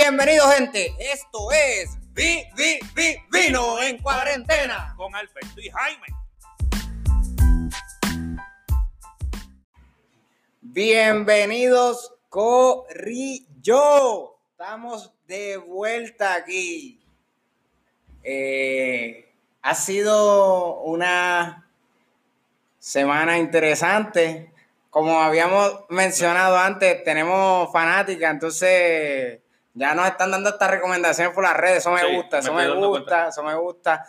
Bienvenido, gente. Esto es Vi, Vi, Vi, Vino en Cuarentena. con Alberto y Jaime. Bienvenidos, Corrillo. Estamos de vuelta aquí. Eh, ha sido una semana interesante. Como habíamos mencionado antes, tenemos fanática, entonces ya nos están dando estas recomendaciones por las redes. Eso me Sí, gusta, eso me gusta, eso me gusta.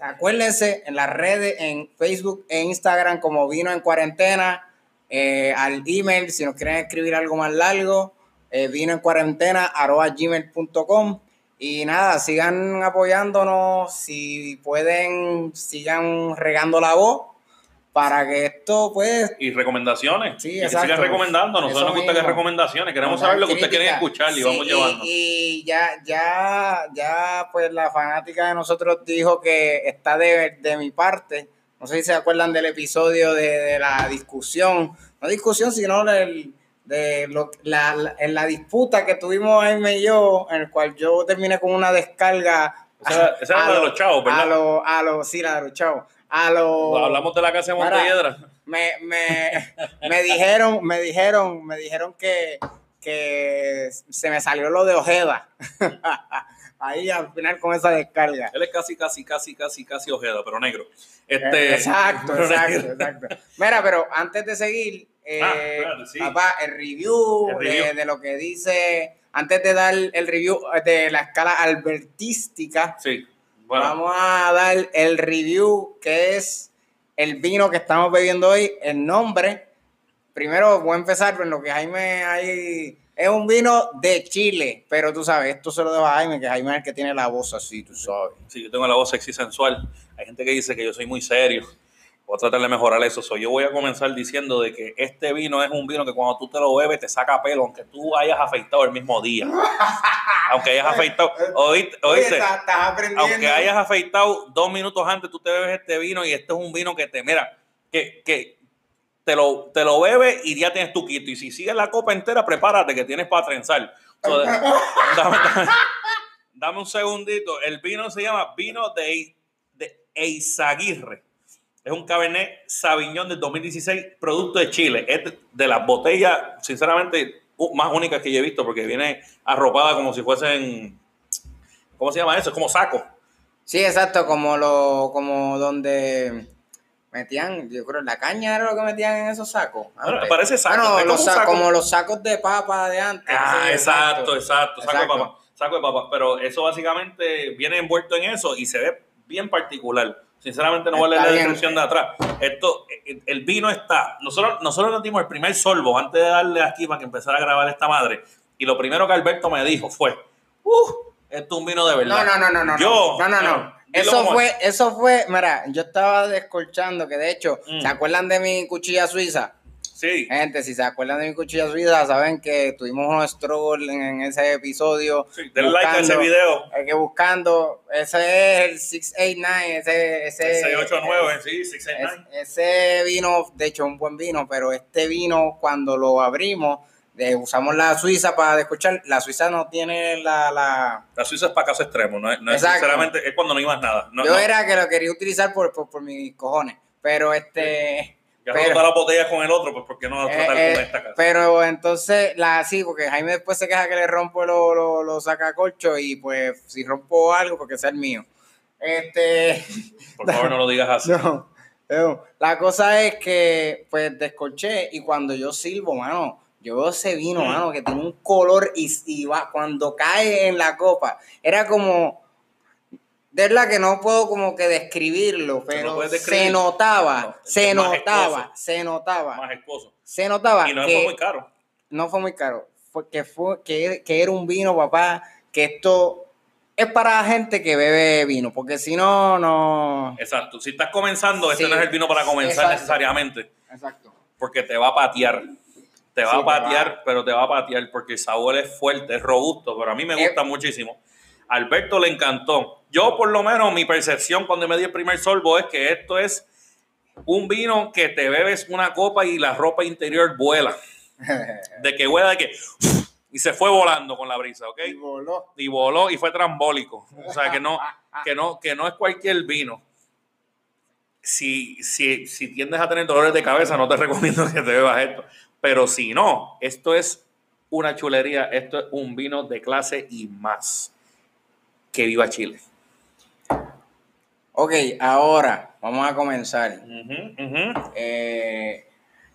Acuérdense en las redes, en Facebook e Instagram, como vino en cuarentena, eh, al email, si nos quieren escribir algo más largo, eh, vino en cuarentena, arroba gmail.com. Y nada, sigan apoyándonos, si pueden, sigan regando la voz para que esto, pues, Y recomendaciones. Sí, y que exacto. sigan recomendando. A Nosotros nos gusta que mismo. recomendaciones. Queremos Nos saber lo que ustedes quieren escuchar y Sí, vamos llevando. Y ya, ya, ya, pues la fanática de nosotros dijo que está de, de mi parte. No sé si se acuerdan del episodio de, de la discusión. No discusión, sino del, de lo, la, la- en la disputa que tuvimos Jaime y yo, en el cual yo terminé con una descarga. Esa, esa era a la de lo- los chavos, A ¿verdad? los, a los, sí, la de los chavos. A los. Hablamos de la casa de Mira, Montelledra. me, me, me dijeron, me dijeron, me dijeron que, que se me salió lo de Ojeda. Ahí al final con esa descarga. Él es casi, casi, casi, casi, casi Ojeda, pero negro. Eh, Este, Exacto, exacto, exacto. Mira, pero antes de seguir, eh, Ah, sí. papá, el review, El review. De, lo que dice, antes de dar el review de la escala albertística, Sí. Bueno, Vamos a dar el review que es el vino que estamos bebiendo hoy, el nombre. Primero voy a empezar con lo que Jaime hay. Es un vino de Chile, pero tú sabes, esto se lo dejo a Jaime, que Jaime es el que tiene la voz así, tú sabes. sí, yo tengo la voz sexy sensual. Hay gente que dice que yo soy muy serio. Voy a tratar de mejorar eso. So, yo voy a comenzar diciendo de que este vino es un vino que cuando tú te lo bebes te saca pelo, aunque tú hayas afeitado el mismo día. aunque hayas afeitado. Oíste, estás, estás aprendiendo. aunque hayas afeitado dos minutos antes, tú te bebes este vino y este es un vino que te, mira, que, que te, lo, te lo bebes y ya tienes tu quito. Y si sigues la copa entera, prepárate que tienes para trenzar. So, dame- dame un segundito. El vino se llama vino de, de Eizaguirre. Es un Cabernet Sauvignon del 2016, producto de Chile. Es de- las botellas, sinceramente, más únicas que yo he visto porque viene arropada como si fuesen, ¿cómo se llama eso? Es como saco. Sí, exacto, como lo, como donde metían, yo creo, la caña era lo que metían en esos sacos. Bueno, parece saco, es como los un sa- saco. como los sacos de papa de antes. Ah, sí, exacto, exacto, saco Exacto. de papa, saco de papa, pero eso básicamente viene envuelto en eso y se ve bien particular. Sinceramente no voy a leer la descripción de atrás. Esto, el- vino está. Nosotros, nosotros nos dimos el primer sorbo antes de darle aquí para que empezara a grabar esta madre. Y lo primero que Alberto me dijo fue: "Uh, esto es un vino de verdad. No, no, no, no, no. Yo, no, no, no. dilo Eso fue, es. eso fue, mira, yo estaba descolchando, que de hecho, Mm. ¿se acuerdan de mi cuchilla suiza? Sí, Gente, si se acuerdan de mi cuchilla suiza, saben que tuvimos unos struggles en, ese episodio. sí, denle like a ese buscando- video. Hay que buscando, ese es el 689, ese, ese, 689, sí, 669. es- ese vino, de hecho, un buen vino, pero este vino, cuando lo abrimos, usamos la suiza para escuchar, la suiza no tiene la, la, La Suiza es para caso extremo, no es, no es sinceramente, es cuando no ibas nada. No, yo no. era que lo quería utilizar por, por, por mis cojones, pero este... pero- roto las botellas con el otro, pues ¿por qué no tratar eh, con eh, esta casa? pero entonces, la sí, porque Jaime después se queja que le rompo los lo, lo sacacorchos y pues si rompo algo, porque sea el mío. Este, Por favor, no lo digas así. no, no. la cosa es que pues descorché y cuando yo silbo, mano, yo veo ese vino, Mm. mano, que tiene un color y, y va, cuando cae en la copa, era como, de verdad que no puedo como que describirlo, pero describir. se notaba, No, se majestuoso. notaba, se notaba, Más esposo. se notaba Y no que fue muy caro. no fue muy caro, fue que fue que, que era un vino, papá, que esto es para gente que bebe vino, porque si no, no. Exacto. Si estás comenzando, este no es el vino para comenzar Exacto. necesariamente. Exacto. Porque te va a patear. Te va Sí, a te patear, va. pero te va a patear porque el sabor es fuerte, es robusto. Pero a mí me Eh. gusta muchísimo. Alberto le encantó. Yo, por lo menos, mi percepción cuando me di el primer sorbo es que esto es un vino que te bebes una copa y la ropa interior vuela. De que huela de que y se fue volando con la brisa, ¿ok? Y voló. Y voló y fue trambólico. O sea, que no, que no, que no es cualquier vino. Si, si, si tiendes a tener dolores de cabeza, no te recomiendo que te bebas esto. Pero si no, esto es una chulería, esto es un vino de clase y más. Que viva Chile. Ok, ahora vamos a comenzar. Eh,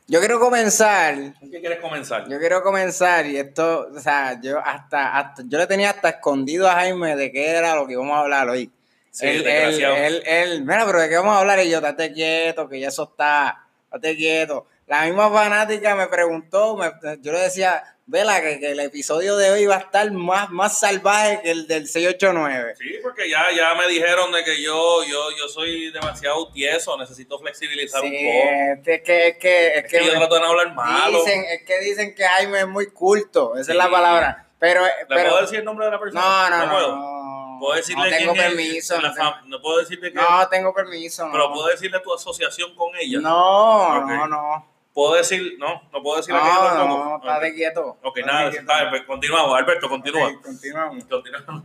yo quiero comenzar. ¿Con qué quieres comenzar? Yo quiero comenzar y esto, o sea, yo hasta, hasta yo le tenía hasta escondido a Jaime de qué era lo que íbamos a hablar hoy. Sí, él, él, desgraciado. él, él, mira, pero de qué vamos a hablar y yo, estate quieto, que ya eso está, estate quieto. La misma fanática me preguntó, me- yo le decía, vela, que, que el episodio de hoy va a estar más, más salvaje que el del 689. Sí, porque ya, ya me dijeron de que yo, yo, yo soy demasiado tieso, necesito flexibilizar Sí, un poco. es que, es que, es Es que yo trato de no hablar malo. dicen, es que dicen que Jaime es muy culto, esa es la palabra. Pero, ¿Le pero puedo decir el nombre de la persona? no, no, no, puedo. no, Puedo decirle no tengo quién es permiso. la No, tengo, no puedo decirle que. no tengo permiso. No, Pero puedo decirle tu asociación con ella. no, no, no. Puedo decir. No, no puedo yo No, no, Ok. estate quieto. Ok, estate nada, quieto. está pues, continuamos. Alberto, continúa. Continuamos. Continúa.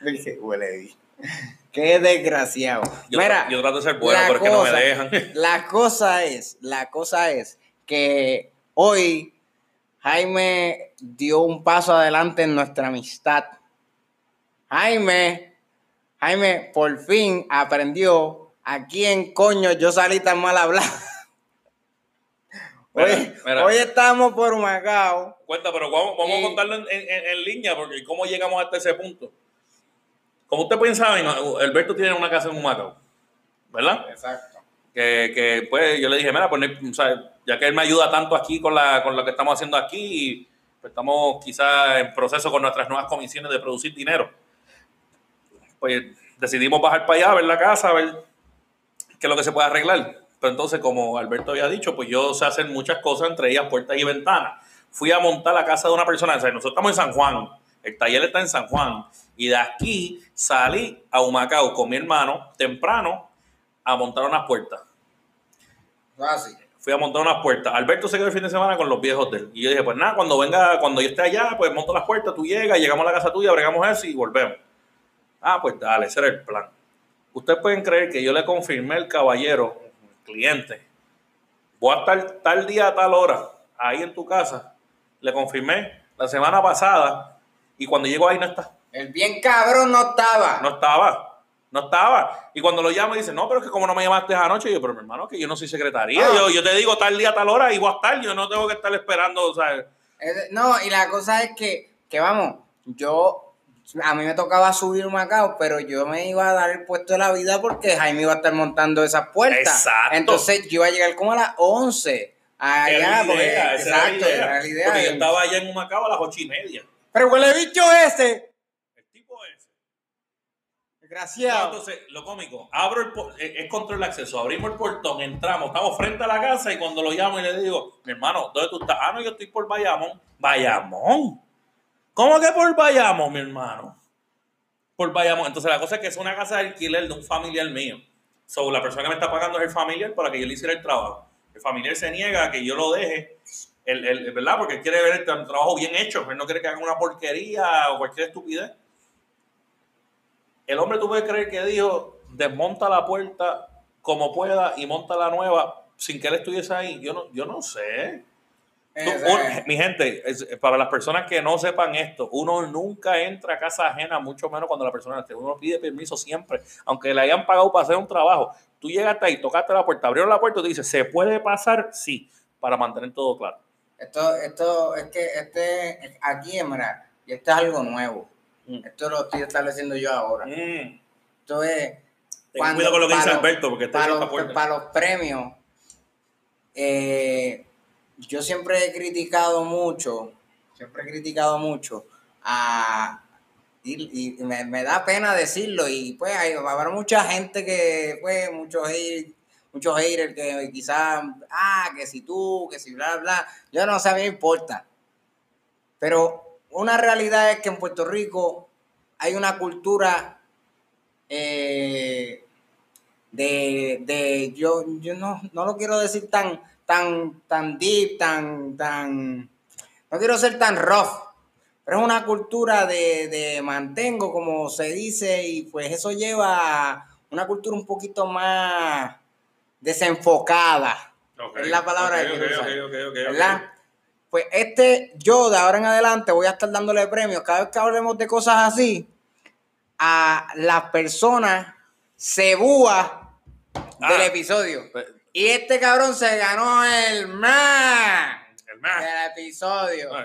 Dije, huele. Qué desgraciado. Yo, Mira, yo trato de ser bueno, pero es que no me dejan. La cosa es, la cosa es que hoy Jaime dio un paso adelante en nuestra amistad. Jaime, Jaime por fin aprendió a quién coño yo salí tan mal hablado. Hoy, Mira, mira. hoy estamos por Macao. Cuenta, pero vamos, vamos Y- a contarlo en, en- en línea, porque cómo llegamos hasta ese punto. Como ustedes pueden saber, Alberto tiene una casa en Humacao, ¿verdad? Exacto. que, que, pues yo le dije, mira, pues, no- o sea, ya que él me ayuda tanto aquí con, la, con lo que estamos haciendo aquí, pues estamos quizás en proceso con nuestras nuevas comisiones de producir dinero. Pues decidimos bajar para allá, a ver la casa, a ver qué es lo que se puede arreglar. Pero entonces, como Alberto había dicho, pues yo sé hacer muchas cosas, entre ellas puertas y ventanas. Fui a montar la casa de una persona, o sea, nosotros estamos en San Juan, el taller está en San Juan, y de aquí salí a Humacao con mi hermano temprano a montar unas puertas Así. fui a montar unas puertas. Alberto se quedó el fin de semana con los viejos de él. Y yo dije, pues nada, cuando venga, cuando yo esté allá, pues monto las puertas, tú llegas, llegamos a la casa tuya, bregamos eso y volvemos. Ah, pues dale, ese era el plan. Ustedes pueden creer que yo le confirmé al caballero, cliente, voy a estar tal día a tal hora ahí en tu casa. Le confirmé la semana pasada y cuando llego ahí no está. El bien cabrón no estaba. No estaba. No estaba. Y cuando lo llamo dice, no, pero es que como no me llamaste anoche, yo, pero mi hermano, que yo no soy secretaría. Ah. Yo, yo te digo tal día, tal hora y voy a estar. Yo no tengo que estar esperando, o sea, Es- No, y la cosa es que, que vamos, yo, a mí me tocaba subir Macao, pero yo me iba a dar el puesto de la vida porque Jaime iba a estar montando esas puertas. Exacto. Entonces yo iba a llegar como a las 11. esa Allá, era porque, idea, esa era la exacto, idea. era la idea. Porque yo estaba allá en Humacao a las ocho y media. Pero huele bicho ese. El tipo ese. Desgraciado. entonces, lo cómico, abro el por- eh, es control de acceso, abrimos el portón, entramos, estamos frente a la casa y cuando lo llamo y le digo, mi hermano, ¿dónde tú estás? Ah, no, yo estoy por Bayamón. ¿Bayamón? ¿Cómo que por Bayamón, mi hermano? Por Bayamón. Entonces la cosa es que es una casa de alquiler de un familiar mío. So, la persona que me está pagando es el familiar para que yo le hiciera el trabajo. El familiar se niega a que yo lo deje, ¿verdad? Porque él quiere ver el tra- trabajo bien hecho. Él no quiere que haga una porquería o cualquier estupidez. El hombre, tú puedes creer que dijo, desmonta la puerta como pueda y monta la nueva sin que él estuviese ahí. Yo no, yo no sé. Tú- Ese- un- mi gente, es- para las personas que no sepan esto, uno nunca entra a casa ajena, mucho menos cuando la persona. Uno pide permiso siempre, aunque le hayan pagado para hacer un trabajo. Tú llegaste ahí, tocaste la puerta, abrieron la puerta y tú dices, ¿se puede pasar? Sí, para mantener todo claro. Esto, esto, es que este, aquí en verdad, y esto es algo nuevo. Mm. Esto lo estoy estableciendo yo ahora. Mm, Esto es. ten cuidado con lo que dice Alberto, porque este para está los, para los premios, eh, yo siempre he criticado mucho, siempre he criticado mucho a, y, y me, me da pena decirlo, y pues hay, va a haber mucha gente que, pues, muchos muchos haters que quizás, ah, que si tú, que si bla, bla, yo no sé, me importa. Pero una realidad es que en Puerto Rico hay una cultura eh, de, de yo, yo no, no lo quiero decir tan, tan, tan deep, tan, tan, no quiero ser tan rough, pero es una cultura de, de mantengo, como se dice, y pues eso lleva a una cultura un poquito más desenfocada. Ok, Es la palabra ok, que quiero ok, usar, ok, ok, ok, ¿Verdad? Pues este, yo de ahora en adelante voy a estar dándole premios cada vez que hablemos de cosas así a las personas cebúas del Ah. episodio. Y este cabrón se ganó el más El más. del episodio. No,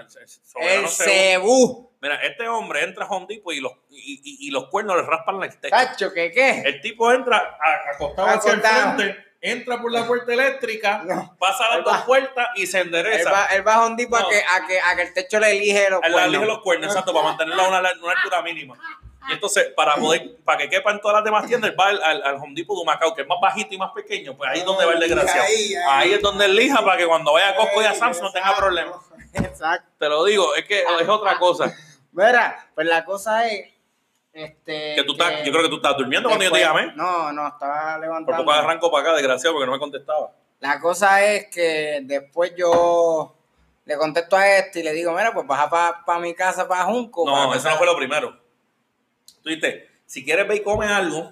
El Cebú. Mira, este hombre entra a Home Depot y los, y, y- y los cuernos le raspan la techo. Cacho, ¿qué qué? El tipo entra a- acostado hacia el frente, entra por la puerta eléctrica, No. pasa las dos puertas y se Él endereza. va, él va a un tipo No. a, que, a, que, a que el techo le elige los Él le elige cuernos. los cuernos, exacto, para mantenerlo a una, una altura mínima. Y entonces, para poder, para que quepan todas las demás tiendas, él va al, al, al Home Depot de Macao, que es más bajito y más pequeño, pues ahí es donde va el desgraciado. Ahí, Ahí, ahí. es donde elija para que cuando vaya a Costco y a Sam's no tenga problemas. Exacto. Te lo digo, es que es otra cosa. Mira, pues la cosa es. Este, Que tú estás, yo creo que tú estás durmiendo cuando yo te después- llamé. No, no, estaba Por levantando. poco arranco para acá, desgraciado, porque no me contestaba. La cosa es que después yo le contesto a este y le digo, mira, pues baja para mi casa, para Junco. No, para eso no fue lo primero. Tú dijiste, si quieres ve y come algo,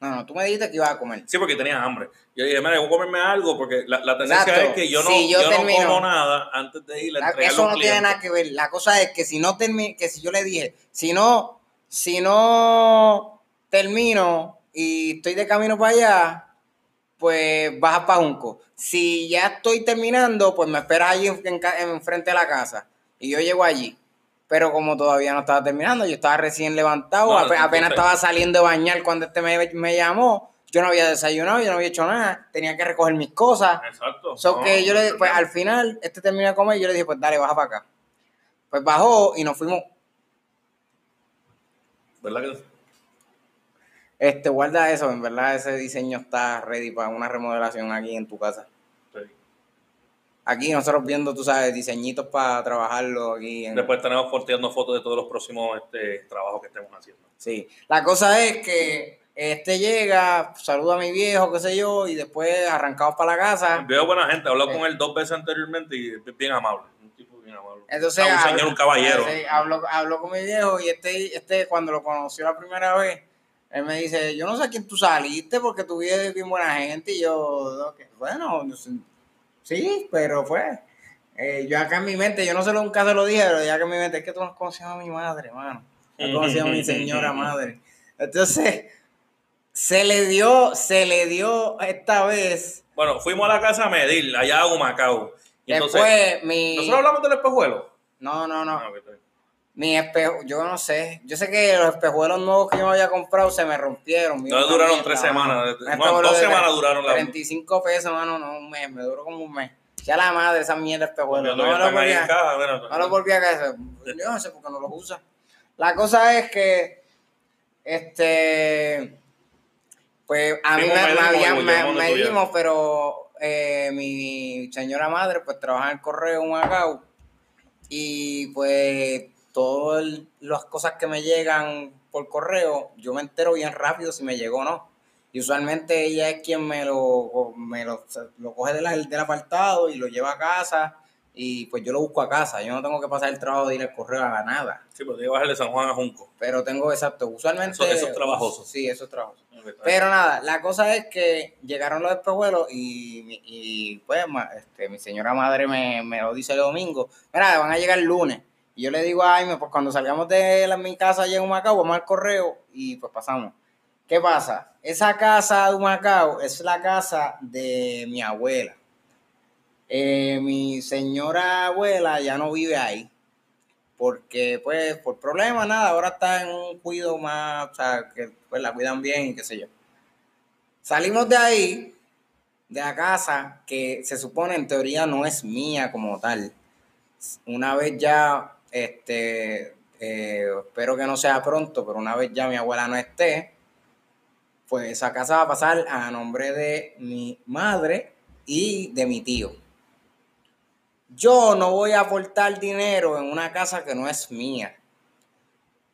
No, no, tú me dijiste que ibas a comer. sí, porque tenías hambre. Yo dije, mira, voy a comerme algo, porque la, la tendencia Exacto. es que yo no, Sí, yo yo no como nada antes de ir a a eso no tiene nada que ver. La cosa es que si no termino, que si yo le dije, si no, si no termino y estoy de camino para allá, pues baja para Junco. Si ya estoy terminando, pues me esperas allí en, en en frente de la casa. Y yo llego allí. Pero como todavía no estaba terminando, yo estaba recién levantado, No, apenas estaba saliendo de bañar cuando este me, me llamó. Yo no había desayunado, yo no había hecho nada. Tenía que recoger mis cosas. Exacto. So No, que yo le no, pues al final, este terminó de comer y yo le dije, pues dale, baja para acá. Pues bajó y nos fuimos. ¿Verdad que Este, guarda eso, en verdad ese diseño está ready para una remodelación aquí en tu casa. Aquí nosotros viendo, tú sabes, diseñitos para trabajarlo aquí. En, Después tenemos posteando fotos de todos los próximos este, trabajos que estemos haciendo. Sí. La cosa es que este llega, saluda a mi viejo, qué sé yo, y después arrancamos para la casa. Veo buena gente, Sí. con él dos veces anteriormente y es bien amable. Un tipo bien amable. Entonces, Ah, un señor, un caballero. Sí, habló, habló con mi viejo y este, este, cuando lo conoció la primera vez, él me dice, yo no sé a quién tú saliste porque tú eres bien buena gente. Y yo, "Ok, bueno, no sé". Sí, pero fue. eh, yo acá en mi mente, yo no sé, nunca se lo dije, pero ya que en mi mente, es que tú no conocías a mi madre, mano. No conocías a mi señora madre. Entonces, se le dio, se le dio esta vez. Bueno, fuimos a la casa a medir, allá a Humacao. Y entonces, mi... ¿nosotros hablamos del espejuelo? No, no, no. Ah. Mi espejo, yo no sé. Yo sé que los espejuelos nuevos que yo me había comprado se me rompieron. No duraron tres semanas. Me Bueno, dos semanas duraron la- 35 pesos, mano, no un mes. Me duró como un mes. Ya la madre, esa mierda de espejuelos. No, me lo ahí volví a, caja, mira. no lo volví a hacer. Yo no sé por qué no los usa. La cosa es que, este, pues a mí me, me me- tú medimos, pero eh, mi señora madre pues trabaja en el correo en Macao y pues todas las cosas que me llegan por correo, yo me entero bien rápido si me llegó o no. Y usualmente ella es quien me lo, me lo, lo coge de la- del apartado y lo lleva a casa y pues yo lo busco a casa. Yo no tengo que pasar el trabajo de ir al correo a nada. Sí, pero tengo que bajarle San Juan a Junco. Pero tengo, exacto, usualmente... Eso- eso es trabajoso. Sí, eso es trabajoso. Bien. Pero nada, la cosa es que llegaron los espejuelos y, y pues este, mi señora madre me, me lo dice el domingo. Mira, van a llegar el lunes. Yo le digo a Jaime, pues cuando salgamos de mi casa allá en Humacao, vamos al correo y pues pasamos. ¿Qué pasa? Esa casa de Humacao es la casa de mi abuela. Eh, mi señora abuela ya no vive ahí. Porque, pues, por problemas, nada, ahora está en un cuido más, o sea, que pues la cuidan bien y qué sé yo. Salimos de ahí, de la casa, que se supone en teoría no es mía como tal. Una vez ya, este, eh, espero que no sea pronto, pero una vez ya mi abuela no esté, pues esa casa va a pasar a nombre de mi madre y de mi tío. Yo no voy a aportar dinero en una casa que no es mía.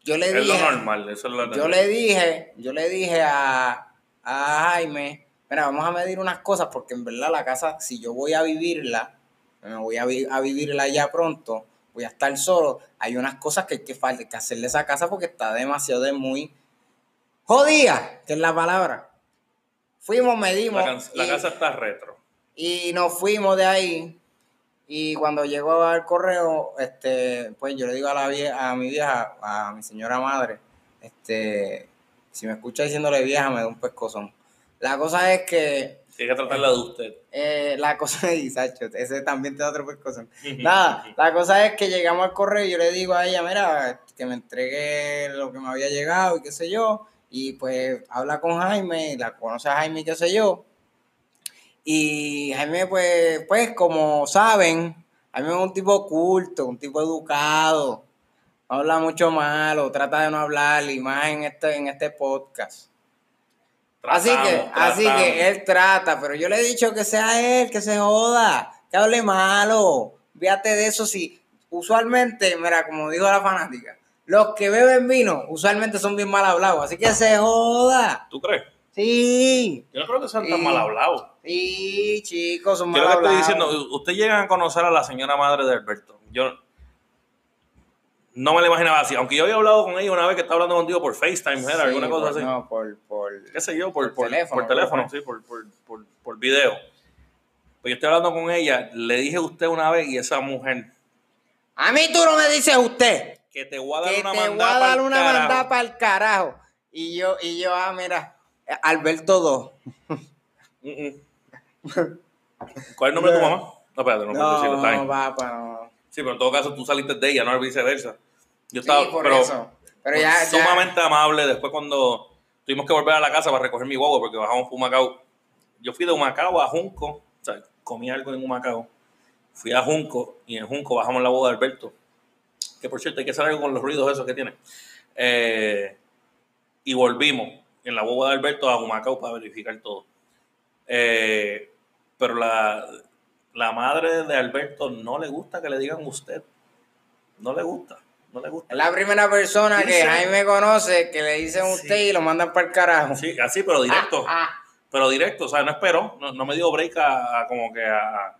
Yo le Es lo dije, normal, eso es lo yo le dije, yo le dije a, a Jaime, mira, vamos a medir unas cosas porque en verdad la casa, si yo voy a vivirla, me voy a, vi- a vivirla ya pronto, voy a estar solo, hay unas cosas que hay que, que hacerle a esa casa porque está demasiado de muy jodida, que es la palabra. Fuimos, medimos. La, la y- casa está retro. y nos fuimos de ahí. Y cuando llegó al correo, este, pues yo le digo a la vie- a mi vieja, a mi señora madre, este, si me escucha diciéndole vieja, me da un pescozón. La cosa es que, Tiene que tratarla de usted. eh, la cosa es, Sacho, ese también te da otro pescozón. Nada, la cosa es que llegamos al correo y yo le digo a ella, mira, que me entregue lo que me había llegado y qué sé yo. Y pues habla con Jaime, la conoce a Jaime y qué sé yo. Y Jaime, pues, pues como saben, Jaime es un tipo oculto, un tipo educado. No habla mucho malo, trata de no hablar, y más en este, en este podcast. Así que, Tratamos, así que él trata, pero yo le he dicho que sea él, que se joda, que hable malo. Fíjate de eso, si usualmente, mira, como dijo la fanática, los que beben vino usualmente son bien mal hablados, así que se joda. ¿Tú crees? Sí, Yo no creo que sean tan mal hablados. sí, chicos, son Yo mal lo que estoy hablados. diciendo, usted llega a conocer a la señora madre de Alberto. Yo no me la imaginaba así. Aunque yo había hablado con ella una vez que estaba hablando contigo por FaceTime, era Sí, alguna cosa por- así. No, por, qué sé yo, por, teléfono, por teléfono, sí, por, por, por, por video. Pues yo estoy hablando con ella, le dije a usted una vez y esa mujer A mí tú no me dices usted. que te voy a dar que una te voy a mandada dar una mandada para el carajo. Y yo, y yo, ah, mira, Alberto 2. Mm, mm. ¿Cuál es el nombre de tu mamá? No, espérate, no, puedo decirlo, está No, papá, no. Sí, pero en todo caso tú saliste de ella, no viceversa. Yo Sí, estaba, por pero, eso. Pero ya, ya- sumamente amable. Después cuando tuvimos que volver a la casa para recoger mi guagua porque bajamos por Humacao. Yo fui de Humacao a Junco, o sea, comí algo en Humacao. Fui a Junco y en Junco bajamos la boda de Alberto. Que por cierto hay que hacer algo con los ruidos esos que tiene. Eh, y volvimos en la boda de Alberto a Humacao para verificar todo. Eh, pero la, la madre de Alberto no le gusta que le digan usted. No le gusta. No le gusta. es la primera persona que Dice- Jaime conoce que le dicen usted y lo mandan para el carajo. Sí, así, pero directo. Ah, Pero directo, o sea, no esperó, no, no me dio break a, a como que a,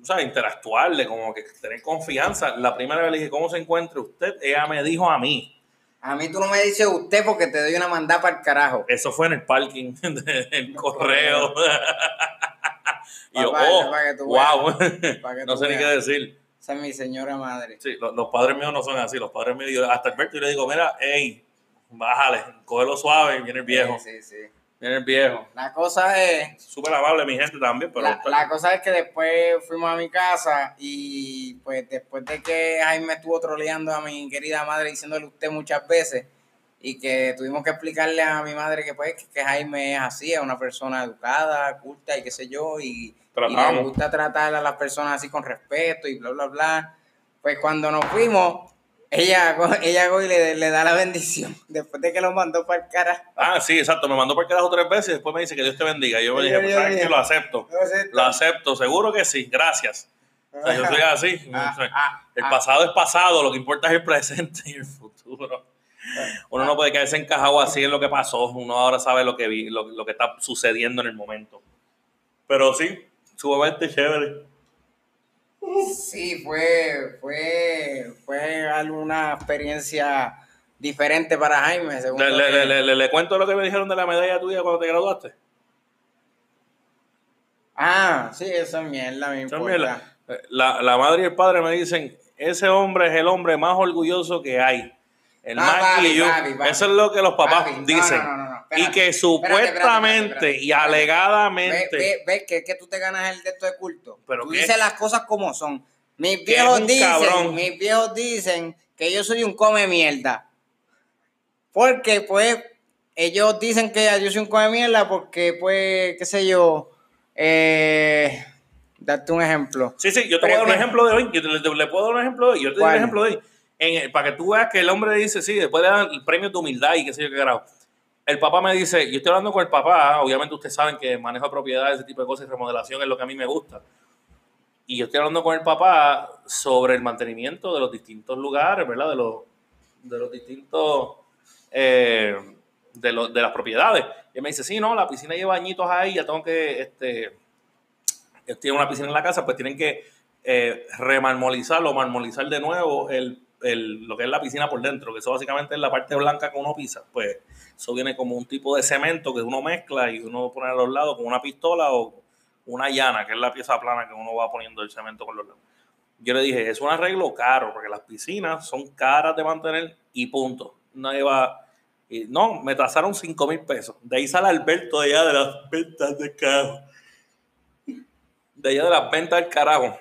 o sea, interactuarle, como que tener confianza. La primera vez le dije, ¿cómo se encuentra usted? Ella me dijo a mí. ah. A mí tú no me dices usted porque te doy una mandada para el carajo. Eso fue en el parking del correo. y yo, oh, wow. No sé ni qué decir. Esa es mi señora madre. Sí, lo- los, padres míos no son así. Los padres míos, yo- hasta Alberto, yo le digo, mira, hey, bájale, cógelo suave, viene el viejo. Sí, sí, sí. Viene el viejo. La cosa es, Súper amable mi gente también, pero... la, la cosa es que después fuimos a mi casa y pues después de que Jaime estuvo troleando a mi querida madre diciéndole usted muchas veces y que tuvimos que explicarle a mi madre que pues que, que Jaime es así, es una persona educada, culta y qué sé yo y, y le Tratamos. gusta tratar a las personas así con respeto y bla bla bla. Pues cuando nos fuimos, ella, ella y le, le da la bendición después de que lo mandó para el cara. Ah, sí, exacto. Me mandó por el carajo tres veces y después me dice que Dios te bendiga. Y yo me dije, pues, ¿sabes qué? Lo acepto. Lo acepto, seguro que sí. Gracias. O sea, yo soy así. Ah, O sea, ah, el ah. pasado es pasado, lo que importa es el presente y el futuro. Uno no puede quedarse encajado así en lo que pasó. Uno ahora sabe lo que vi, lo, lo que está sucediendo en el momento. Pero sí, sumamente chévere. Sí, fue, fue, fue alguna experiencia diferente para Jaime. según Le, le- que- le- le- cuento lo que me dijeron de la medalla tuya cuando te graduaste. Ah, sí, eso es mierda, me Esa importa. mierda. Eh, La, la madre y el padre me dicen, ese hombre es el hombre más orgulloso que hay. El No, más papi, que yo. papi, papi. Eso es lo que los papás dicen. no, no, y que supuestamente espérate, espérate, y alegadamente... Ve, ve, ve que, que tú te ganas el de esto de culto. ¿Pero tú qué? dices las cosas como son. Mis viejos dicen, cabrón. mis viejos dicen que yo soy un come mierda. Porque pues ellos dicen que yo soy un come mierda porque pues, qué sé yo, eh, darte un ejemplo. Sí, sí, yo te voy a dar un Pero- ejemplo de hoy. Yo te- le, le puedo dar un ejemplo de hoy. Yo te doy un ejemplo de hoy. En para que tú veas que el hombre dice, sí, después le dan el premio de humildad y qué sé yo qué grado. El papá me dice, yo estoy hablando con el papá, obviamente ustedes saben que manejo de propiedades, ese tipo de cosas y remodelación es lo que a mí me gusta. Y yo estoy hablando con el papá sobre el mantenimiento de los distintos lugares, ¿verdad? De los, de los distintos, eh, de, los, de las propiedades. Y me dice, sí, no, la piscina lleva añitos ahí, ya tengo que, este, tienen una piscina en la casa, pues tienen que eh, marmolizar de nuevo el, el- lo que es la piscina por dentro, que eso básicamente es la parte blanca que uno pisa. Pues eso viene como un tipo de cemento que uno mezcla y uno pone a los lados con una pistola o una llana, que es la pieza plana que uno va poniendo el cemento con los lados. Yo le dije, es un arreglo caro, porque las piscinas son caras de mantener y punto. Nadie va... no, me tasaron 5 mil pesos. De ahí sale Alberto de allá de las ventas de carajo. De allá de las ventas del carajo.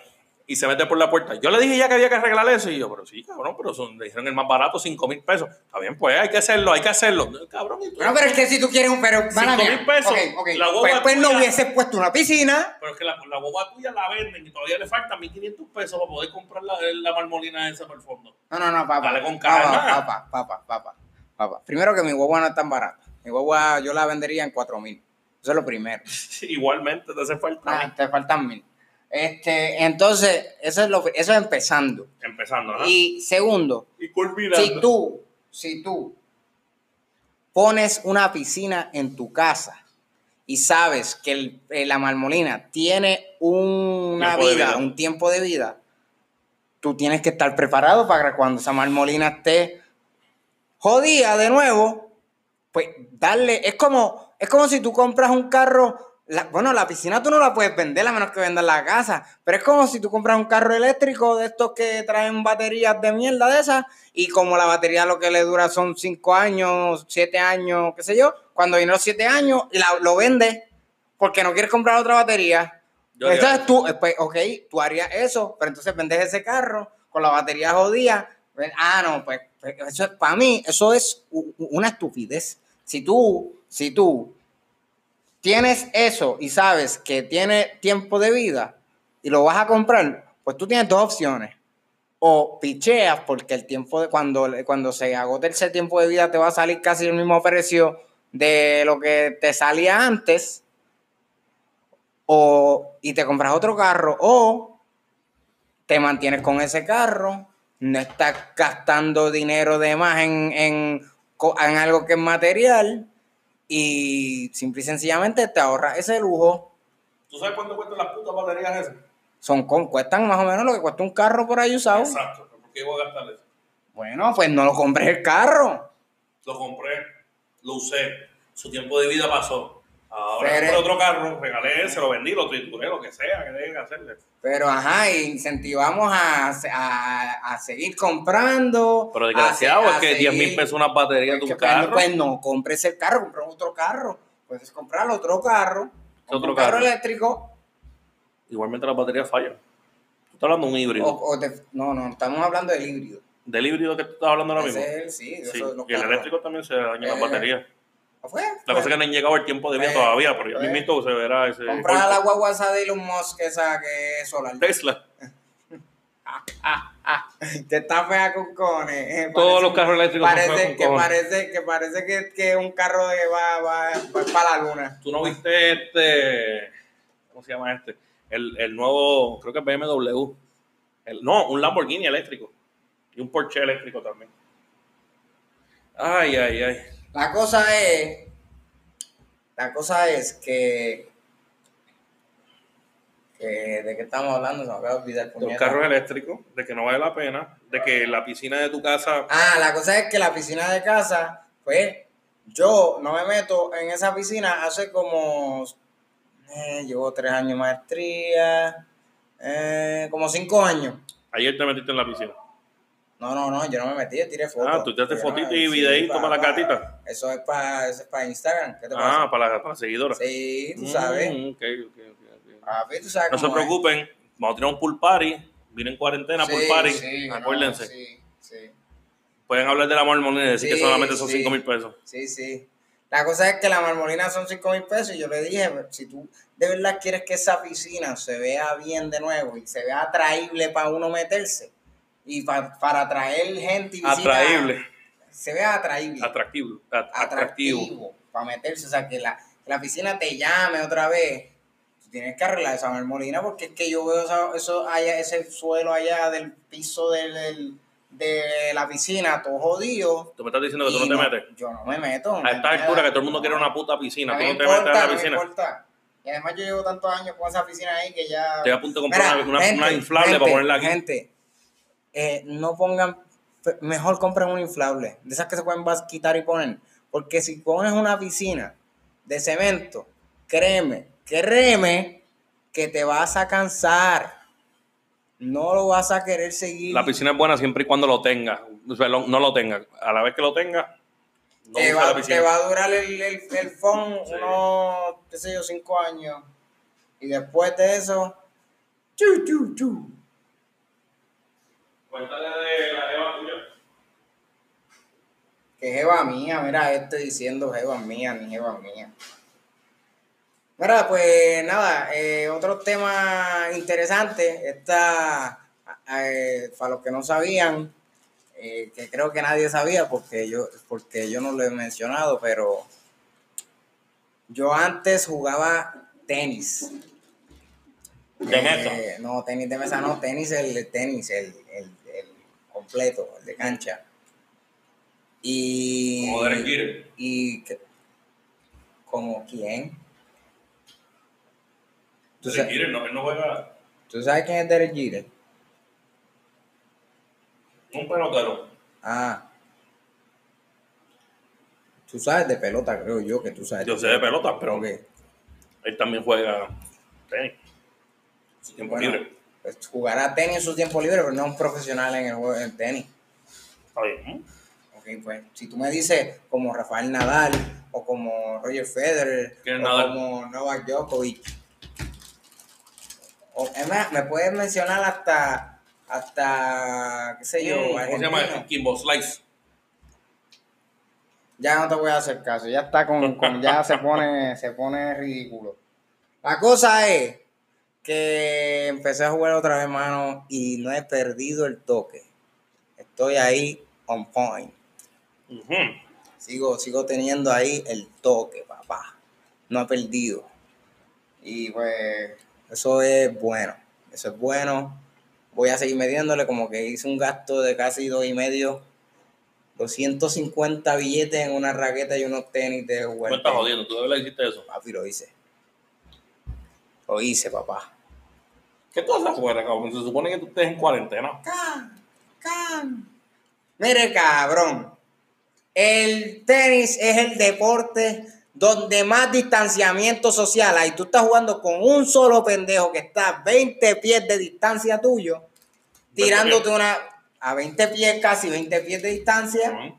Y se mete por la puerta. Yo le dije ya que había que arreglar eso. Y yo, pero sí, cabrón, pero son, le dijeron el más barato, 5 mil pesos. Está bien, pues hay que hacerlo, hay que hacerlo. Cabrón, ¿y tú? Bueno, pero es que si tú quieres un. Pero, mala Cinco mía. mil pesos. Ok, ok. La Pues, pues no tuya. hubieses puesto una piscina. Pero es que la, la boba tuya la venden y todavía le faltan 1.500 pesos para poder comprar la, la marmolina esa por el fondo. No, no, no, papá. Dale con calma. Papá, papá, papá, papá. Primero que mi guagua no es tan barata. Mi guagua yo la vendería en 4 mil. Eso es lo primero. Igualmente te hace falta. Ah, te faltan mil. Este, entonces, eso es, lo, eso es empezando. Empezando, ¿no? Y segundo, Y culminando. si tú, si tú pones una piscina en tu casa y sabes que el- eh, la marmolina tiene una Tiempo vida, vida. un tiempo de vida, tú tienes que estar preparado para que cuando esa marmolina esté jodida de nuevo, pues darle, es como, es como si tú compras un carro, la- bueno, la piscina tú no la puedes vender a menos que vendas la casa, pero es como si tú compras un carro eléctrico de estos que traen baterías de mierda de esas, y como la batería lo que le dura son 5 años, 7 años, qué sé yo, cuando viene los 7 años, la- lo vendes porque no quieres comprar otra batería. Yo entonces tú, eh, pues, ok, tú harías eso, pero entonces vendes ese carro con la batería jodida. ven- Ah, no, pues, pues, eso, para mí eso es una estupidez. Si tú, si tú tienes eso y sabes que tiene tiempo de vida y lo vas a comprar, pues tú tienes dos opciones. O picheas porque el tiempo de cuando, cuando se agote ese tiempo de vida te va a salir casi el mismo precio de lo que te salía antes. O, y te compras otro carro. O te mantienes con ese carro. No estás gastando dinero de más en, en, en algo que es material. Y simple y sencillamente te ahorras ese lujo. ¿Tú sabes cuánto cuestan las putas baterías esas? Son con, cuestan más o menos lo que cuesta un carro por ahí usado. Exacto. ¿Por qué voy a gastar eso? Bueno, pues no lo compré el carro. Lo compré, lo usé, su tiempo de vida pasó. Ahora Pero- compré otro carro, regalé ese, lo vendí, lo trituré, lo que sea que tenga que hacerle. Pero ajá, incentivamos a, a, a seguir comprando. Pero desgraciado, se- es a que 10 mil pesos una batería de Pues un que, pues, carro. Pues no, compres el carro, compra otro carro. Puedes comprar otro carro. ¿Qué otro un carro, carro? eléctrico. Igualmente las baterías fallan. Tú estás hablando de un híbrido. O, o de- no, no, estamos hablando del híbrido. Del híbrido que tú estás hablando ahora mismo. es el- sí, Sí, eso, y el carros. eléctrico también se daña las Eh, baterías. La cosa es que no han llegado el tiempo de vida todavía, pero ya eh. mismo se verá ese. Comprar la guagua esa de Elon Musk, esa que es solar. Tesla. que está fea con cones. eh, Todos parece- los carros eléctricos son parece, feos con que parece que parece que, que un carro de va, va, va para la luna. ¿Tú no viste este. ¿Cómo se llama este? El, el nuevo, creo que es BMW. El- no, un Lamborghini eléctrico. Y un Porsche eléctrico también. Ay, ay, ay. La cosa es, la cosa es que, que de qué estamos hablando, se me acaba de olvidar. Los carros eléctricos, de que no vale la pena, de que la piscina de tu casa. Ah, la cosa es que la piscina de casa, pues, yo no me meto en esa piscina hace como, eh, llevo tres años de maestría, eh, como cinco años. Ayer te metiste en la piscina. No, no, no, yo no me metí, yo tiré fotos. Ah, tú tiraste Yo fotitos y videitos para la gatita. Eso es para es para Instagram, ¿qué te Ah, para la, para la seguidora. Sí, tú sabes. Mm, ok, ok, ok, ok. Papi, tú sabes No se es. preocupen, vamos a tener un pool party. Vienen en cuarentena, pool Sí, party. sí, no, Acuérdense. sí, sí. Pueden hablar de la marmolina y decir que solamente son sí. 5 mil pesos. Sí, sí. La cosa es que la marmolina son 5 mil pesos y yo le dije, si tú de verdad quieres que esa piscina se vea bien de nuevo y se vea atraíble para uno meterse y pa- para atraer gente y Atraíble, se vea atraíble, atractivo, at- atractivo. atractivo para meterse, o sea, que la, que la piscina te llame otra vez. Tú tienes que arreglar esa marmolina porque es que yo veo eso allá, ese suelo allá del piso del, del- de la piscina todo jodido. Tú me estás diciendo que tú no te metes. Yo no me meto. A esta altura que todo el mundo quiere una puta piscina, No tú me no te metes importa, en la me piscina. importa. Y además yo llevo tantos años con esa piscina ahí que ya... Estoy a punto de comprar Mira, una, gente, una inflable gente, para ponerla aquí. Gente, eh, no pongan, mejor compren una inflable, de esas que se pueden vas- quitar y poner. Porque si pones una piscina de cemento, créeme, créeme que te vas a cansar. No lo vas a querer seguir. La piscina es buena siempre y cuando lo tenga. O sea, lo- no lo tenga. A la vez que lo tenga, no te, va, la piscina. te va a durar el, el, el phone Sí. unos, qué sé yo, cinco años. Y después de eso, chu, chu, chu. Cuéntale de la tuya. Que jeva mía, mira, estoy diciendo jeva mía, ni jeva mía. Mira, pues nada, eh, otro tema interesante, está, eh, para los que no sabían, eh, que creo que nadie sabía porque yo, porque yo no lo he mencionado, pero yo antes jugaba tenis. ¿De mesa? No, tenis de mesa, no, tenis, el el tenis, el, el, el completo, el de cancha. Y. Como Derek Jeter. Y. ¿Como quién? ¿Tú, Derek Jeter no, él no juega tú sabes quién es Derek Jeter? un pelotero. Ah. Tú sabes de pelota, creo yo que tú sabes. Yo sé de pelota, pero él también juega tenis. Su tiempo Bueno, libre. pues jugará tenis en su tiempo libre, pero no es un profesional en el juego del tenis. Está bien. Ok, pues si tú me dices como Rafael Nadal o como Roger Federer ¿Quién es o Nadal? como Novak Djokovic. O, más, me puedes mencionar hasta, hasta, qué sé yo, ¿Cómo se llama? Kimbo Slice. Ya no te voy a hacer caso, ya está con, con- ya se pone, se pone ridículo. La cosa es que empecé a jugar otra vez, mano, y no he perdido el toque. Estoy ahí on point. Sigo, sigo teniendo ahí el toque, papá. No he perdido. Y pues, eso es bueno. Eso es bueno. Voy a seguir midiéndole como que hice un gasto de casi dos y medio. 250 billetes en una raqueta y unos tenis de jugar. Me estás jodiendo. ¿Tú de verdad hiciste eso? Papi, lo hice. Lo hice, papá. ¿Qué tú haces afuera, cabrón? Se supone que tú estés en cuarentena. Can, can. Mire, cabrón. El tenis es el deporte donde más distanciamiento social hay. Tú estás jugando con un solo pendejo que está a 20 pies de distancia tuyo, 20 tirándote pies. una. a 20 pies, casi 20 pies de distancia,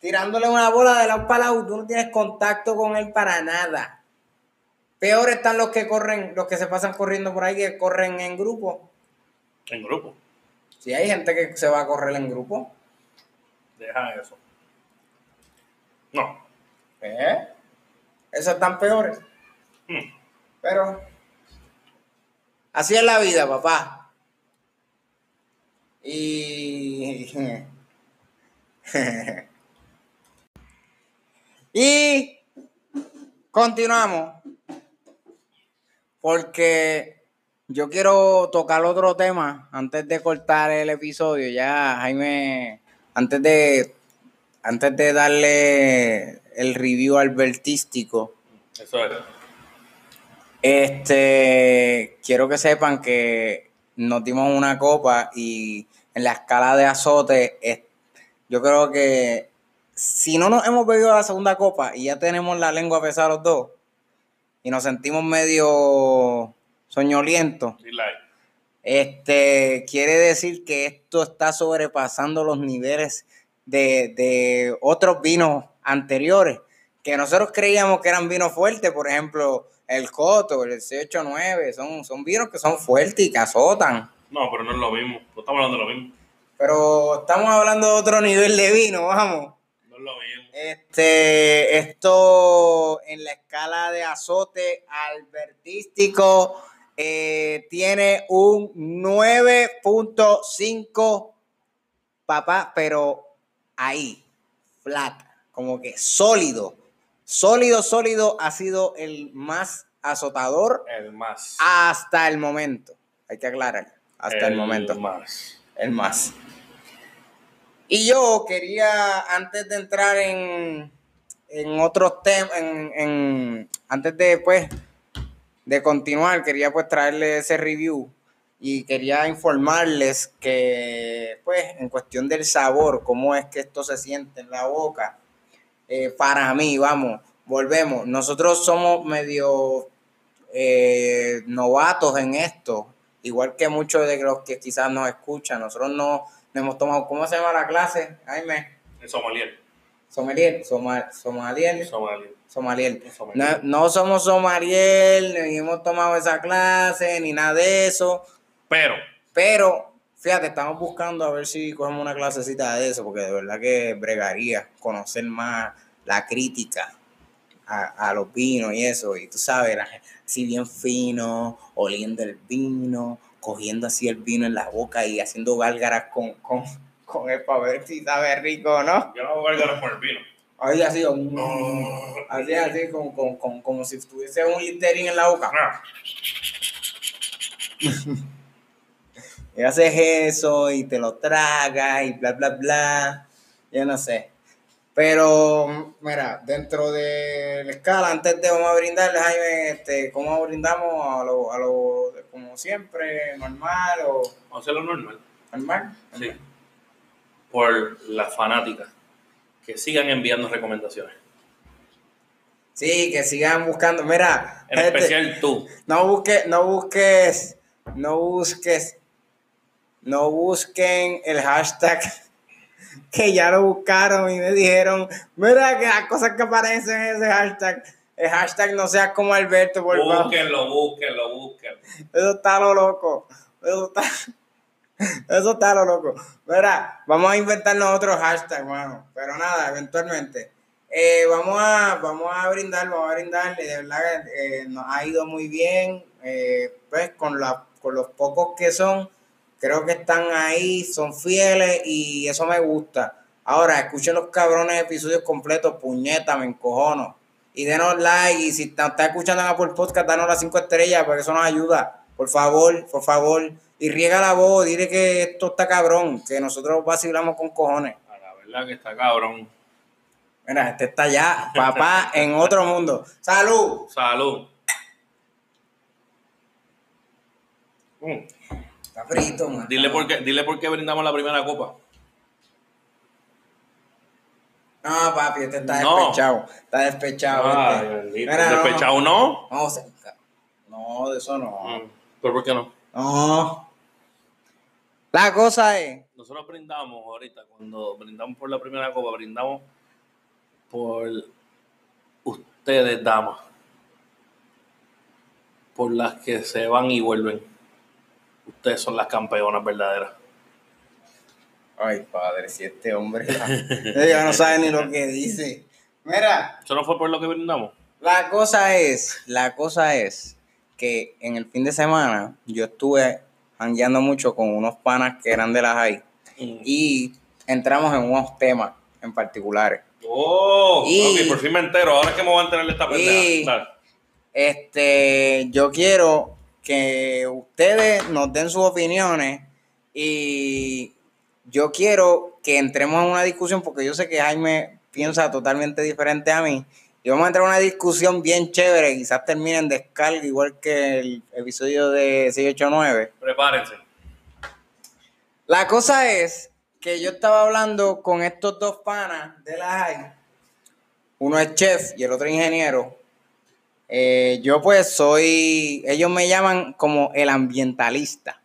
tirándole una bola de lado para lado. Tú no tienes contacto con él para nada. Peor están los que corren, los que se pasan corriendo por ahí, que corren en grupo. En grupo. Si hay gente que se va a correr en grupo. Deja eso. No. ¿Eh? Esos están peores. Hmm. Pero así es la vida, papá. Y y continuamos porque yo quiero tocar otro tema antes de cortar el episodio. Ya Jaime, antes de antes de darle el review albertístico, Eso es. este, quiero que sepan que nos dimos una copa y en la escala de azote, es- yo creo que si no nos hemos bebido la segunda copa y ya tenemos la lengua pesada los dos y nos sentimos medio soñolientos, este, quiere decir que esto está sobrepasando los niveles de, de otros vinos anteriores, que nosotros creíamos que eran vinos fuertes, por ejemplo, el Coto, el 689, son, son vinos que son fuertes y que azotan. No, pero no es lo mismo. No estamos hablando de lo mismo. Pero estamos hablando de otro nivel de vino, vamos. No es lo mismo. Este, esto en la escala de azote albertístico eh, tiene un 9.5, papá, pero ahí, flat, como que sólido. Sólido, sólido ha sido el más azotador El más. hasta el momento. Hay que aclarar, hasta el, momento más. el más. Y yo quería, antes de entrar en, en otros temas, en, en- antes de pues de continuar, quería pues traerles ese review y quería informarles que, pues, en cuestión del sabor, cómo es que esto se siente en la boca, eh, para mí, vamos, volvemos, nosotros somos medio eh, novatos en esto, igual que muchos de los que quizás nos escuchan, nosotros no, hemos tomado, ¿cómo se llama la clase, Jaime? El sommelier. Somalier, Soma, Somalier. Sommelier. Somalier. Sommelier. No, no somos Somalier, ni hemos tomado esa clase, ni nada de eso. Pero, Pero, fíjate, estamos buscando a ver si cogemos una clasecita de eso, porque de verdad que bregaría conocer más la crítica a, a los vinos y eso. Y tú sabes, así bien fino, oliendo el vino, cogiendo así el vino en la boca y haciendo gálgaras con, con, con él para ver si sabe rico o no. yo no a ganar por el vino. Así, así, así, con, con, con- como si tuviese un listerín en la boca. Ah, Y haces eso y te lo tragas y bla, bla, bla. Yo no sé. Pero, mira, dentro de la escala, antes de vamos a brindarle, Jaime, este, ¿cómo brindamos a lo, a lo, como siempre, normal o Vamos a hacerlo normal. normal? Sí. Por las fanáticas. Que sigan enviando recomendaciones. Sí, que sigan buscando. Mira, En gente, especial tú. no busques, no busques, no busques, no busquen el hashtag que ya lo buscaron y me dijeron, mira que las cosas que aparecen en ese hashtag, el hashtag no seas como Alberto, por favor. Búsquenlo, búsquenlo, búsquenlo. Eso está lo loco. Eso está, eso está lo loco. Mira, vamos a inventarnos otro hashtag, mano. Pero nada, eventualmente. Eh, vamos, a, vamos a brindar, vamos a brindar. De verdad eh, nos ha ido muy bien. eh, pues con, la, con los pocos que son, creo que están ahí, son fieles y eso me gusta. Ahora, escuchen los cabrones episodios completos, puñeta, me encojono. Y denos like. Y si está, está escuchando en Apple Podcast, danos las cinco estrellas, porque eso nos ayuda. Por favor, por favor. Y riega la voz, dile que esto está cabrón, que nosotros vacilamos con cojones. A la verdad que está cabrón. Mira, este está ya, papá, en otro mundo. ¡Salud! Salud. Mm. Está frito, man. Dile por, qué, dile por qué brindamos la primera copa. No, papi, este está No. despechado. Está despechado. Este. Mira, no. Despechado no. No, se- no, de eso no. Mm. ¿Pero por qué no? No. La cosa es. Nosotros brindamos ahorita, cuando brindamos por la primera copa, brindamos por ustedes, damas. Por las que se van y vuelven. Ustedes son las campeonas verdaderas. Ay, padre, si este hombre ya no sabe ni lo que dice. Mira, ¿Eso no fue por lo que brindamos? la cosa es, la cosa es que en el fin de semana yo estuve jangueando mucho con unos panas que eran de la high y entramos en unos temas en particulares. Oh, Y- ok, por fin me entero. Ahora es que me voy a enterar de esta pendeja. Este, yo quiero que ustedes nos den sus opiniones y yo quiero que entremos en una discusión porque yo sé que Jaime piensa totalmente diferente a mí. Y vamos a entrar en una discusión bien chévere, quizás termine en descarga igual que el episodio de 689. Prepárense. La cosa es que yo estaba hablando con estos dos panas de la high. Uno es chef y el otro ingeniero. Eh, yo pues soy, ellos me llaman como el ambientalista.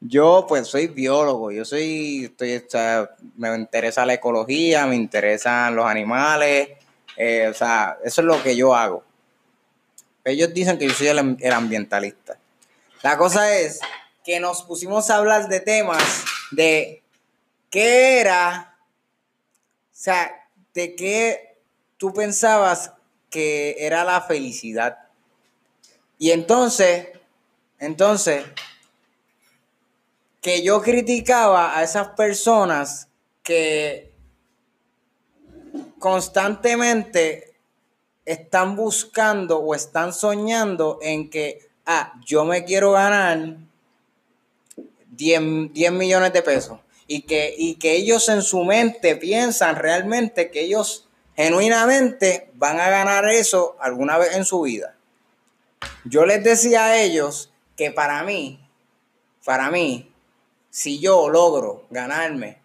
Yo pues soy biólogo, yo soy, estoy, o sea, me interesa la ecología, me interesan los animales, eh, o sea, eso es lo que yo hago. Ellos dicen que yo soy el, el ambientalista. La cosa es que nos pusimos a hablar de temas de qué era, o sea, de qué tú pensabas era la felicidad. Y entonces, entonces, que yo criticaba a esas personas que constantemente están buscando o están soñando en que, ah, yo me quiero ganar 10, 10 millones de pesos. Y que, y que ellos en su mente piensan realmente que ellos genuinamente van a ganar eso alguna vez en su vida. yo les decía a ellos que para mí, para mí, si yo logro ganarme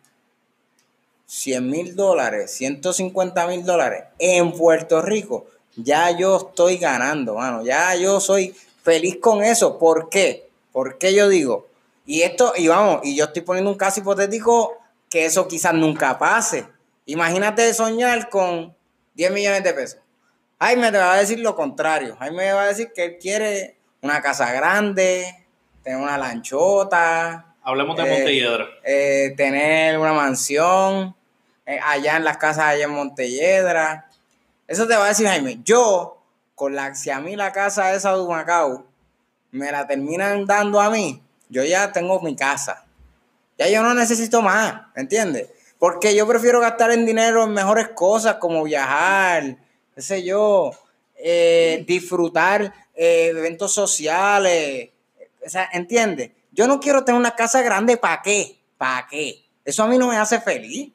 100 mil dólares, 150 mil dólares en Puerto Rico, ya yo estoy ganando, mano. Ya yo soy feliz con eso. ¿Por qué? ¿Por qué yo digo? Y esto, y vamos, y yo estoy poniendo un caso hipotético que eso quizás nunca pase. Imagínate soñar con 10 millones de pesos. Jaime te va a decir lo contrario. Jaime va a decir que él quiere una casa grande, tener una lanchota. Hablemos de Montelledra. Eh, tener una mansión eh, allá en las casas allá en Montelledra. Eso te va a decir Jaime. Yo, con la, si a mí la casa esa de Macao me la terminan dando a mí, yo ya tengo mi casa. Ya yo no necesito más, ¿entiendes? Porque yo prefiero gastar en dinero en mejores cosas como viajar, qué sé yo, eh, disfrutar eh, eventos sociales. O sea, ¿entiendes? Yo no quiero tener una casa grande, ¿para qué? ¿Para qué? Eso a mí no me hace feliz.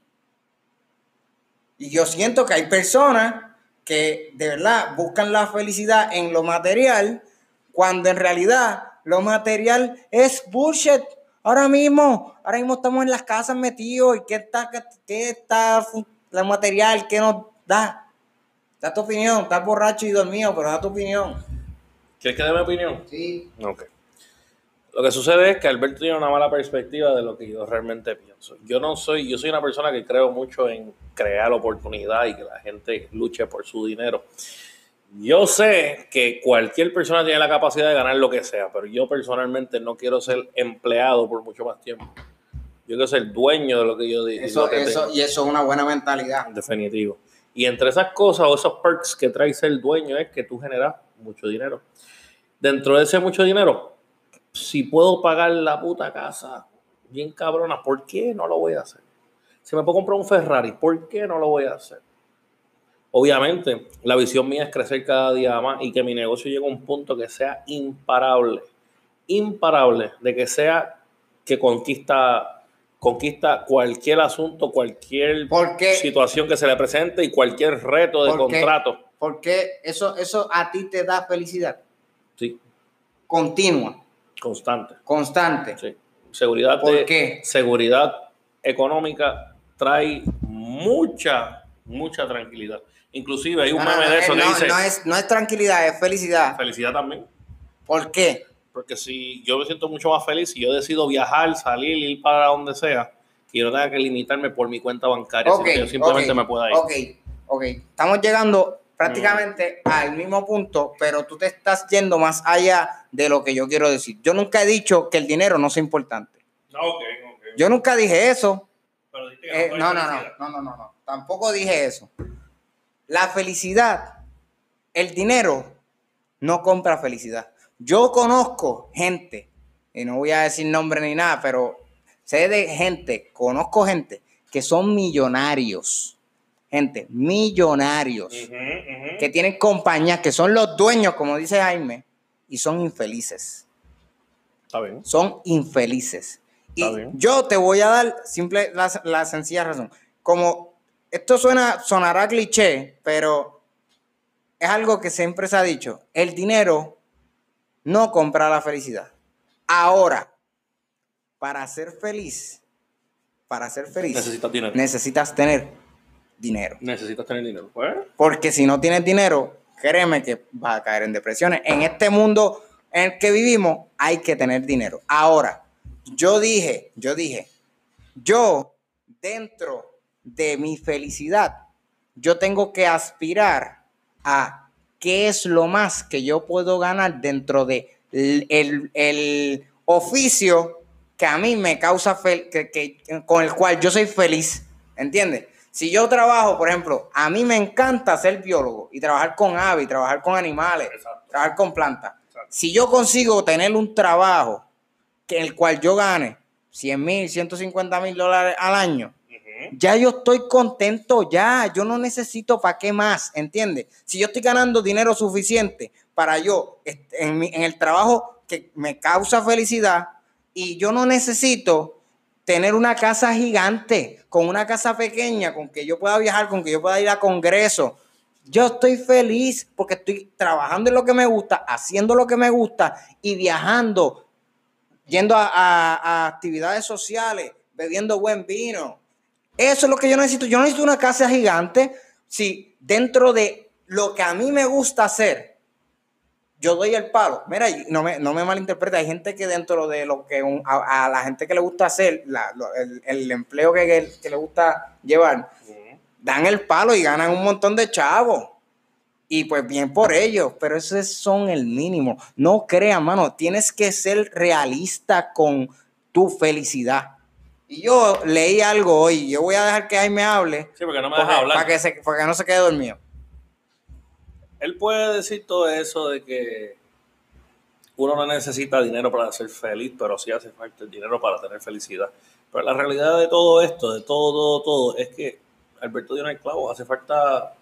Y yo siento que hay personas que de verdad buscan la felicidad en lo material, cuando en realidad lo material es bullshit. Ahora mismo, ahora mismo estamos en las casas metidos y qué está, qué está la material, qué nos da. Da tu opinión, estás borracho y dormido, pero da tu opinión. ¿Quieres que dé mi opinión? Sí. Ok. Lo que sucede es que Alberto tiene una mala perspectiva de lo que yo realmente pienso. Yo no soy, yo soy una persona que creo mucho en crear oportunidad y que la gente luche por su dinero. Yo sé que cualquier persona tiene la capacidad de ganar lo que sea, pero yo personalmente no quiero ser empleado por mucho más tiempo. Yo quiero ser dueño de lo que yo digo. Eso, eso, y eso es una buena mentalidad. Definitivo. Y entre esas cosas o esos perks que trae ser dueño es que tú generas mucho dinero. Dentro de ese mucho dinero, si puedo pagar la puta casa bien cabrona, ¿por qué no lo voy a hacer? Si me puedo comprar un Ferrari, ¿por qué no lo voy a hacer? Obviamente, la visión mía es crecer cada día más y que mi negocio llegue a un punto que sea imparable. Imparable, de que sea que conquista, conquista cualquier asunto, cualquier situación que se le presente y cualquier reto de contrato. Porque eso, eso a ti te da felicidad. Sí. Continua. Constante. Constante. Sí. Seguridad ¿Por qué? Seguridad económica trae mucha, mucha tranquilidad. Inclusive hay un meme de eso que dice... No es, no es tranquilidad, es felicidad. Felicidad también. ¿Por qué? Porque si yo me siento mucho más feliz, si yo decido viajar, salir, ir para donde sea, que yo no tenga que limitarme por mi cuenta bancaria, okay, yo simplemente me pueda ir. Ok, ok. Estamos llegando prácticamente al mismo punto, pero tú te estás yendo más allá de lo que yo quiero decir. Yo nunca he dicho que el dinero no sea importante. Yo nunca dije eso. Eh, no, no, no, no, no, no, no, tampoco dije eso. La felicidad, el dinero no compra felicidad. Yo conozco gente, y no voy a decir nombre ni nada, pero sé de gente, conozco gente que son millonarios gente, millonarios, que tienen compañías, que son los dueños, como dice Jaime, y son infelices. Está bien. Son infelices. y yo te voy a dar simple, la, sencilla razón. Como esto suena, sonará cliché, pero es algo que siempre se ha dicho. El dinero no compra la felicidad. Ahora, para ser feliz, para ser feliz, necesitas, necesitas tener dinero. Necesitas tener dinero. Pues. Porque si no tienes dinero, créeme que vas a caer en depresiones. En este mundo en el que vivimos, hay que tener dinero. Ahora, yo dije, yo dije, yo dentro de mi felicidad, yo tengo que aspirar a qué es lo más que yo puedo ganar dentro de el, oficio que a mí me causa, que, con el cual yo soy feliz. ¿Entiendes? Si yo trabajo, por ejemplo, a mí me encanta ser biólogo y trabajar con aves, trabajar con animales, trabajar con plantas. Si yo consigo tener un trabajo en el cual yo gane 100 mil, 150 mil dólares al año, ya yo estoy contento, ya, yo no necesito para qué más, ¿entiendes? Si yo estoy ganando dinero suficiente para yo, en, en el trabajo que me causa felicidad, y yo no necesito tener una casa gigante, con una casa pequeña, con que yo pueda viajar, con que yo pueda ir a congreso. Yo estoy feliz porque estoy trabajando en lo que me gusta, haciendo lo que me gusta y viajando, yendo a, a actividades sociales, bebiendo buen vino. Eso es lo que yo necesito. Yo necesito una casa gigante si dentro de lo que a mí me gusta hacer, yo doy el palo. Mira, no me, no me malinterprete, hay gente que dentro de lo que a, la gente que le gusta hacer, el, empleo que, que, le gusta llevar, dan el palo y ganan un montón de chavos. Y pues bien por ellos, pero esos son el mínimo. No creas, mano, tienes que ser realista con tu felicidad. Y yo leí algo hoy, yo voy a dejar que Jaime hable. Sí, porque no me deja hablar. Para que, se, para que no se quede dormido él puede decir todo eso de que uno no necesita dinero para ser feliz, pero sí hace falta el dinero para tener felicidad. Pero la realidad de todo esto, de todo, todo, todo, es que Alberto dio el clavo, hace falta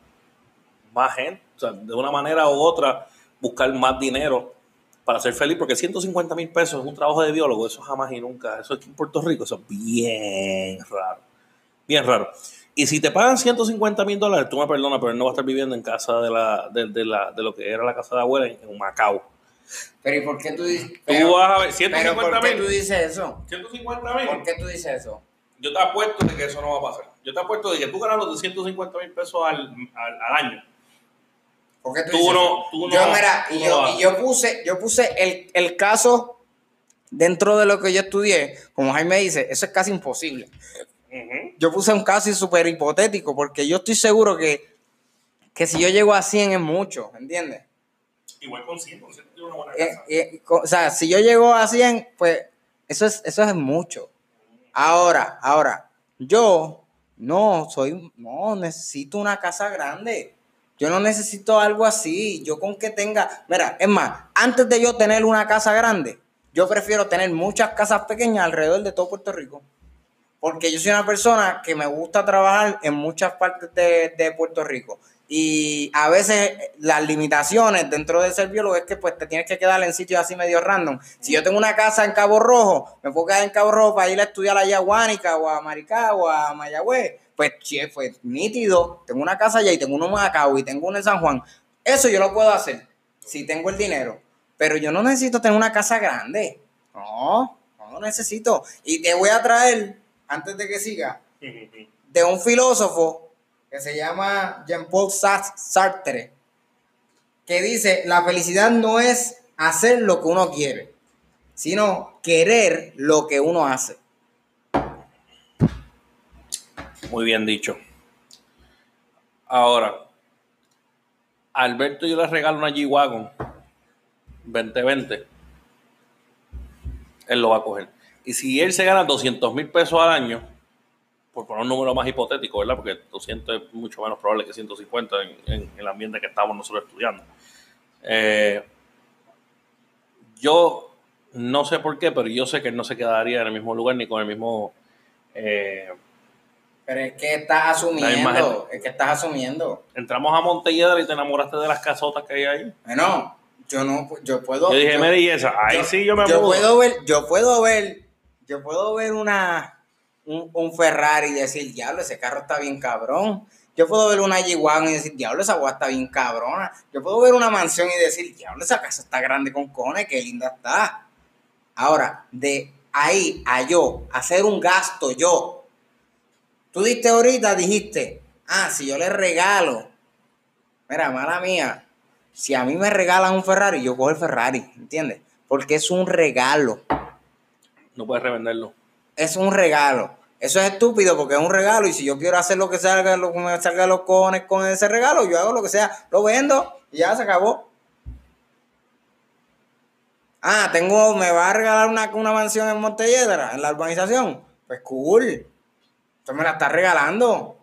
más gente, o sea, de una manera u otra, buscar más dinero para ser feliz, porque 150 mil pesos es un trabajo de biólogo, eso jamás y nunca, eso aquí en Puerto Rico, eso es bien raro, bien raro. Y si te pagan 150 mil dólares, tú me perdonas, pero él no va a estar viviendo en casa de, la, de, la, de lo que era la casa de abuela en, Macao. Pero ¿y por qué tú dices? Tú vas a ver, 150 ¿Por qué tú dices eso? 150 mil. ¿Por qué tú dices eso? Yo te apuesto de que eso no va a pasar. Yo te apuesto de que tú ganas los 150 mil pesos al, al, año. ¿Por qué tú, dices no, tú no, yo, mira, y, yo, y yo puse, yo puse el, el caso dentro de lo que yo estudié, como Jaime dice, eso es casi imposible. Yo puse un caso súper hipotético porque yo estoy seguro que, que si yo llego a 100 es mucho, ¿entiendes? Igual con 100, una buena eh, casa. Eh, o sea, si yo llego a 100, pues eso es, eso es mucho. Ahora, ahora, yo no soy, no, necesito una casa grande. Yo no necesito algo así. Yo con que tenga, mira, es más, antes de yo tener una casa grande, yo prefiero tener muchas casas pequeñas alrededor de todo Puerto Rico porque yo soy una persona que me gusta trabajar en muchas partes de, Puerto Rico. Y a veces las limitaciones dentro de ser biólogo es que pues te tienes que quedar en sitios así medio random. Si yo tengo una casa en Cabo Rojo, me puedo quedar en Cabo Rojo para ir a estudiar allá a Guánica o a Maricá o a Mayagüez. Pues, che, pues nítido. Tengo una casa allá y tengo uno en Macao y tengo uno en San Juan. Eso yo lo puedo hacer si tengo el dinero. Pero yo no necesito tener una casa grande. No, no necesito. Y te voy a traer antes de que siga, de un filósofo que se llama Jean-Paul Sartre, que dice, la felicidad no es hacer lo que uno quiere, sino querer lo que uno hace. Muy bien dicho. Ahora, Alberto yo le regalo una G-Wagon 2020. Él lo va a coger. Y si él se gana 200 mil pesos al año, por poner un número más hipotético, ¿verdad? Porque 200 es mucho menos probable que 150 en, el ambiente que estamos nosotros estudiando. Eh, yo no sé por qué, pero yo sé que él no se quedaría en el mismo lugar ni con el mismo... Eh, pero es que estás asumiendo, es que estás asumiendo. Entramos a Montelledra y te enamoraste de las casotas que hay ahí. Bueno, yo no, yo puedo... Yo dije, me esa, ahí sí yo me yo puedo ver, Yo puedo ver yo puedo ver una, un, Ferrari y decir, diablo, ese carro está bien cabrón. Yo puedo ver una g y decir, diablo, esa agua está bien cabrona. Yo puedo ver una mansión y decir, diablo, esa casa está grande con cones, qué linda está. Ahora, de ahí a yo, hacer un gasto yo. Tú diste ahorita, dijiste, ah, si yo le regalo, mira, mala mía, si a mí me regalan un Ferrari, yo cojo el Ferrari, ¿entiendes? Porque es un regalo. No puedes revenderlo. Es un regalo. Eso es estúpido porque es un regalo y si yo quiero hacer lo que salga, lo que me salga los cojones con ese regalo, yo hago lo que sea, lo vendo y ya se acabó. Ah, tengo, me va a regalar una, una mansión en Montelledra, en la urbanización. Pues cool. Entonces me la está regalando.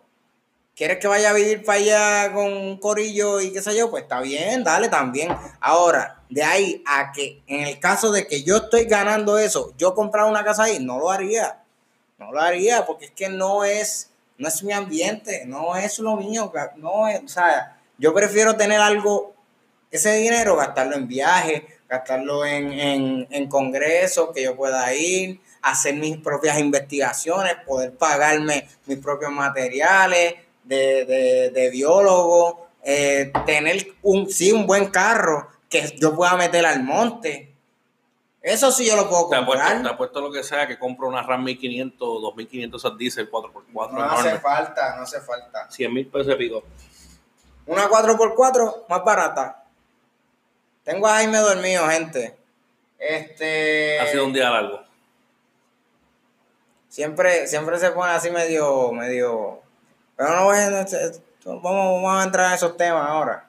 ¿Quieres que vaya a vivir para allá con un corillo y qué sé yo? Pues está bien, dale también. Ahora, de ahí a que en el caso de que yo estoy ganando eso, yo comprar una casa ahí, no lo haría. No lo haría porque es que no es, no es mi ambiente, no es lo mío. No es, o sea, yo prefiero tener algo, ese dinero, gastarlo en viajes, gastarlo en, en, en congresos, que yo pueda ir, hacer mis propias investigaciones, poder pagarme mis propios materiales de, de, de biólogo, eh, tener un, sí, un buen carro que yo pueda meter al monte. Eso sí yo lo puedo Te comprar. apuesto, te apuesto lo que sea que compro una RAM 1500, 2500 esas diésel 4x4 No hace falta, no hace falta. 100 mil pesos de pico. Una 4x4 más barata. Tengo a Jaime dormido, gente. Este. Ha sido un día largo. Siempre, siempre se pone así medio, medio. Pero no a. Vamos, vamos a entrar en esos temas ahora.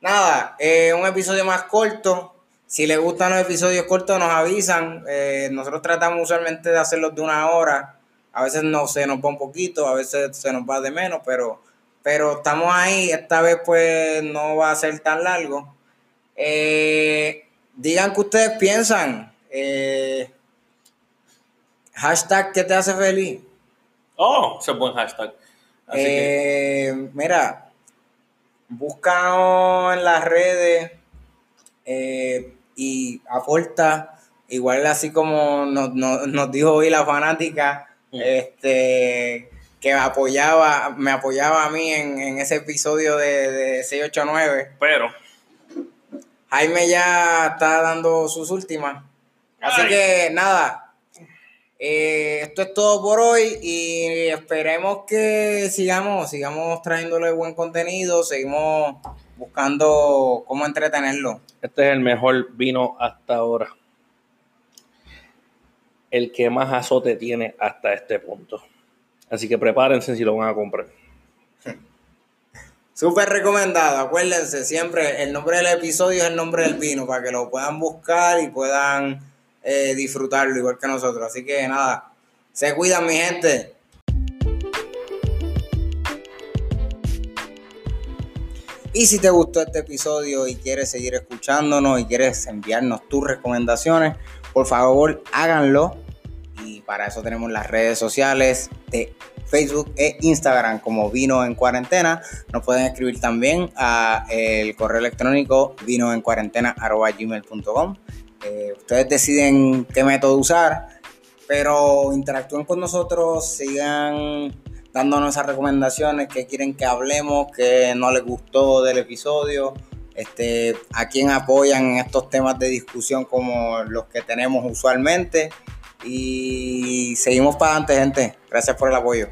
Nada, eh, un episodio más corto. Si les gustan los episodios cortos, nos avisan. Eh, nosotros tratamos usualmente de hacerlos de una hora. A veces no se nos va un poquito, a veces se nos va de menos, pero, pero estamos ahí. Esta vez, pues, no va a ser tan largo. Eh, digan que ustedes piensan. Hashtag que te hace feliz. Oh, ese es buen hashtag. Así que, Eh, Mira, búscanos en las redes eh, y aporta, igual así como nos, nos- nos dijo hoy la fanática, Mm. este que apoyaba, me apoyaba a mí en, en ese episodio de, de 689. pero, Jaime ya está dando sus últimas. Así Ay. que nada, eh, esto es todo por hoy y esperemos que sigamos, sigamos trayéndole buen contenido, seguimos buscando cómo entretenerlo. este es el mejor vino hasta ahora. El que más azote tiene hasta este punto. Así que prepárense si lo van a comprar. Súper recomendado, acuérdense, siempre el nombre del episodio es el nombre del vino para que lo puedan buscar y puedan eh, disfrutarlo igual que nosotros. Así que nada, se cuidan mi gente. Y si te gustó este episodio y quieres seguir escuchándonos y quieres enviarnos tus recomendaciones, por favor háganlo. Y para eso tenemos las redes sociales de Facebook e Instagram como Vino en Cuarentena. Nos pueden escribir también a el correo electrónico vinoencuarentena.gmail.com eh, Ustedes deciden qué método usar, pero interactúen con nosotros, sigan dándonos esas recomendaciones que quieren que hablemos, que no les gustó del episodio, este, a quién apoyan en estos temas de discusión como los que tenemos usualmente. Y seguimos para adelante, gente. Gracias por el apoyo.